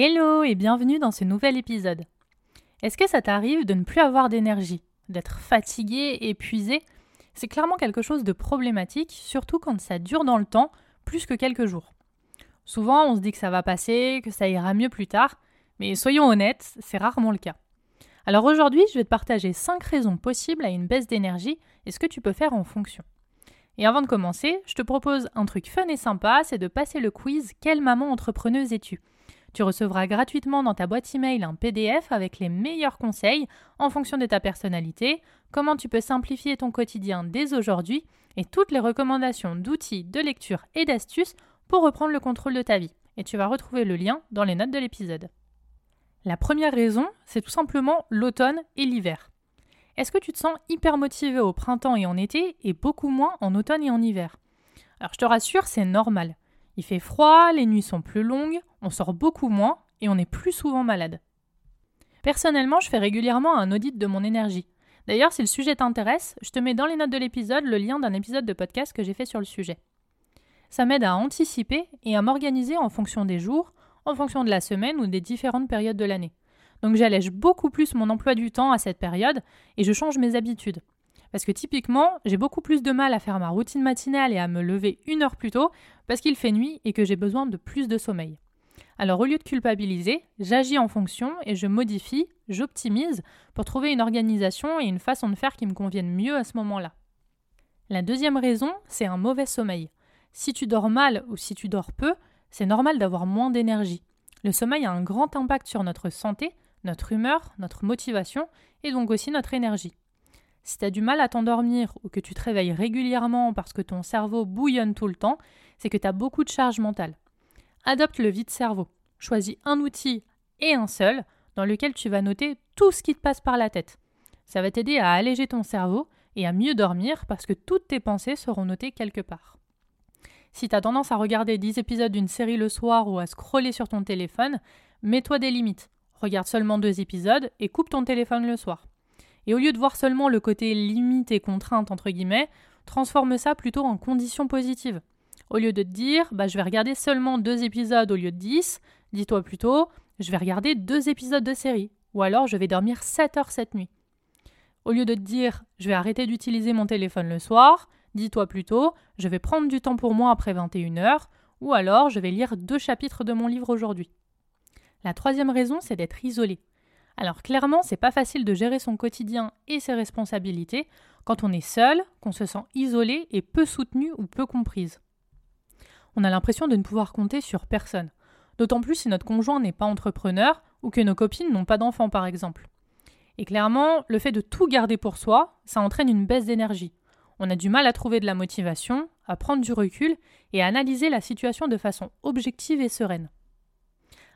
Hello et bienvenue dans ce nouvel épisode. Est-ce que ça t'arrive de ne plus avoir d'énergie, d'être fatigué, épuisé? C'est clairement quelque chose de problématique, surtout quand ça dure dans le temps, plus que quelques jours. Souvent, on se dit que ça va passer, que ça ira mieux plus tard, mais soyons honnêtes, c'est rarement le cas. Alors aujourd'hui, je vais te partager 5 raisons possibles à une baisse d'énergie et ce que tu peux faire en fonction. Et avant de commencer, je te propose un truc fun et sympa, c'est de passer le quiz Quelle maman entrepreneuse es-tu? Tu recevras gratuitement dans ta boîte email un PDF avec les meilleurs conseils en fonction de ta personnalité, comment tu peux simplifier ton quotidien dès aujourd'hui et toutes les recommandations d'outils, de lecture et d'astuces pour reprendre le contrôle de ta vie. Et tu vas retrouver le lien dans les notes de l'épisode. La première raison, c'est tout simplement l'automne et l'hiver. Est-ce que tu te sens hyper motivé au printemps et en été et beaucoup moins en automne et en hiver? Alors je te rassure, c'est normal. Il fait froid, les nuits sont plus longues, on sort beaucoup moins et on est plus souvent malade. Personnellement, je fais régulièrement un audit de mon énergie. D'ailleurs, si le sujet t'intéresse, je te mets dans les notes de l'épisode le lien d'un épisode de podcast que j'ai fait sur le sujet. Ça m'aide à anticiper et à m'organiser en fonction des jours, en fonction de la semaine ou des différentes périodes de l'année. Donc j'allège beaucoup plus mon emploi du temps à cette période et je change mes habitudes. Parce que typiquement, j'ai beaucoup plus de mal à faire ma routine matinale et à me lever une heure plus tôt parce qu'il fait nuit et que j'ai besoin de plus de sommeil. Alors au lieu de culpabiliser, j'agis en fonction et je modifie, j'optimise pour trouver une organisation et une façon de faire qui me conviennent mieux à ce moment-là. La deuxième raison, c'est un mauvais sommeil. Si tu dors mal ou si tu dors peu, c'est normal d'avoir moins d'énergie. Le sommeil a un grand impact sur notre santé, notre humeur, notre motivation et donc aussi notre énergie. Si tu as du mal à t'endormir ou que tu te réveilles régulièrement parce que ton cerveau bouillonne tout le temps, c'est que tu as beaucoup de charge mentale. Adopte le vide-cerveau. Choisis un outil et un seul dans lequel tu vas noter tout ce qui te passe par la tête. Ça va t'aider à alléger ton cerveau et à mieux dormir parce que toutes tes pensées seront notées quelque part. Si tu as tendance à regarder 10 épisodes d'une série le soir ou à scroller sur ton téléphone, mets-toi des limites. Regarde seulement deux épisodes et coupe ton téléphone le soir. Et au lieu de voir seulement le côté limite et contrainte, entre guillemets, transforme ça plutôt en condition positive. Au lieu de te dire, bah, je vais regarder seulement deux épisodes au lieu de dix, dis-toi plutôt, je vais regarder deux épisodes de série. Ou alors, je vais dormir 7 heures cette nuit. Au lieu de te dire, je vais arrêter d'utiliser mon téléphone le soir, dis-toi plutôt, je vais prendre du temps pour moi après 21 heures, ou alors je vais lire deux chapitres de mon livre aujourd'hui. La troisième raison, c'est d'être isolé. Alors clairement, c'est pas facile de gérer son quotidien et ses responsabilités quand on est seul, qu'on se sent isolé et peu soutenu ou peu comprise. On a l'impression de ne pouvoir compter sur personne, d'autant plus si notre conjoint n'est pas entrepreneur ou que nos copines n'ont pas d'enfants par exemple. Et clairement, le fait de tout garder pour soi, ça entraîne une baisse d'énergie. On a du mal à trouver de la motivation, à prendre du recul et à analyser la situation de façon objective et sereine.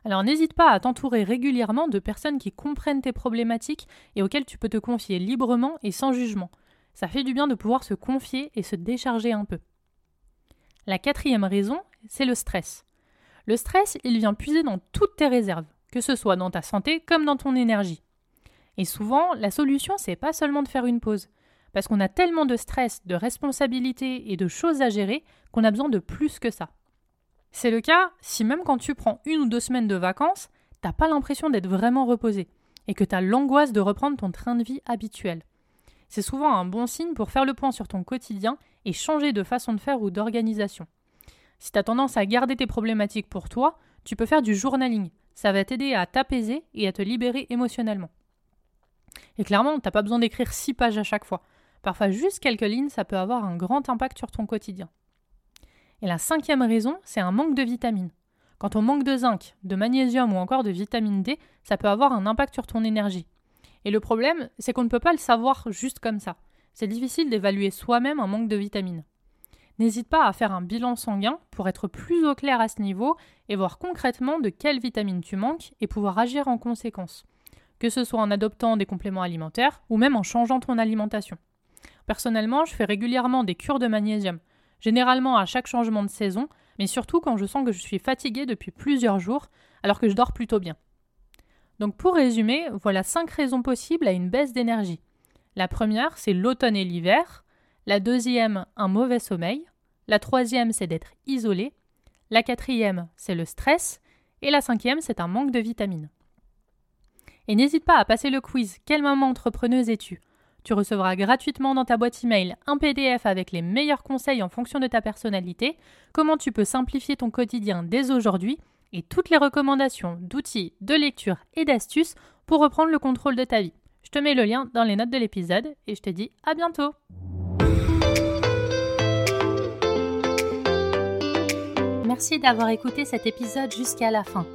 Alors n'hésite pas à t'entourer régulièrement de personnes qui comprennent tes problématiques et auxquelles tu peux te confier librement et sans jugement. Ça fait du bien de pouvoir se confier et se décharger un peu. La quatrième raison, c'est le stress. Le stress, il vient puiser dans toutes tes réserves, que ce soit dans ta santé comme dans ton énergie. Et souvent, la solution, c'est pas seulement de faire une pause, parce qu'on a tellement de stress, de responsabilités et de choses à gérer qu'on a besoin de plus que ça. C'est le cas si même quand tu prends une ou deux semaines de vacances, t'as pas l'impression d'être vraiment reposé et que tu as l'angoisse de reprendre ton train de vie habituel. C'est souvent un bon signe pour faire le point sur ton quotidien et changer de façon de faire ou d'organisation. Si tu tendance à garder tes problématiques pour toi, tu peux faire du journaling. Ça va t'aider à t'apaiser et à te libérer émotionnellement. Et clairement, t'as pas besoin d'écrire six pages à chaque fois. Parfois, juste quelques lignes, ça peut avoir un grand impact sur ton quotidien. Et la cinquième raison, c'est un manque de vitamines. Quand on manque de zinc, de magnésium ou encore de vitamine D, ça peut avoir un impact sur ton énergie. Et le problème, c'est qu'on ne peut pas le savoir juste comme ça. C'est difficile d'évaluer soi-même un manque de vitamines. N'hésite pas à faire un bilan sanguin pour être plus au clair à ce niveau et voir concrètement de quelles vitamines tu manques et pouvoir agir en conséquence, que ce soit en adoptant des compléments alimentaires ou même en changeant ton alimentation. Personnellement, je fais régulièrement des cures de magnésium, généralement à chaque changement de saison, mais surtout quand je sens que je suis fatiguée depuis plusieurs jours alors que je dors plutôt bien. Donc pour résumer, voilà cinq raisons possibles à une baisse d'énergie. La première, c'est l'automne et l'hiver. La deuxième, un mauvais sommeil. La troisième, c'est d'être isolé. La quatrième, c'est le stress. Et la cinquième, c'est un manque de vitamines. Et n'hésite pas à passer le quiz Quelle maman entrepreneuse es-tu? Tu recevras gratuitement dans ta boîte email un PDF avec les meilleurs conseils en fonction de ta personnalité, comment tu peux simplifier ton quotidien dès aujourd'hui et toutes les recommandations d'outils, de lecture et d'astuces pour reprendre le contrôle de ta vie. Je te mets le lien dans les notes de l'épisode et je te dis à bientôt Merci d'avoir écouté cet épisode jusqu'à la fin.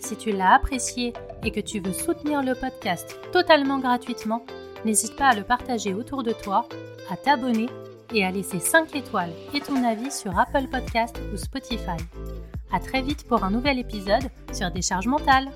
Si tu l'as apprécié et que tu veux soutenir le podcast totalement gratuitement, n'hésite pas à le partager autour de toi, à t'abonner et à laisser 5 étoiles et ton avis sur Apple Podcast ou Spotify. À très vite pour un nouvel épisode sur Décharge mentale.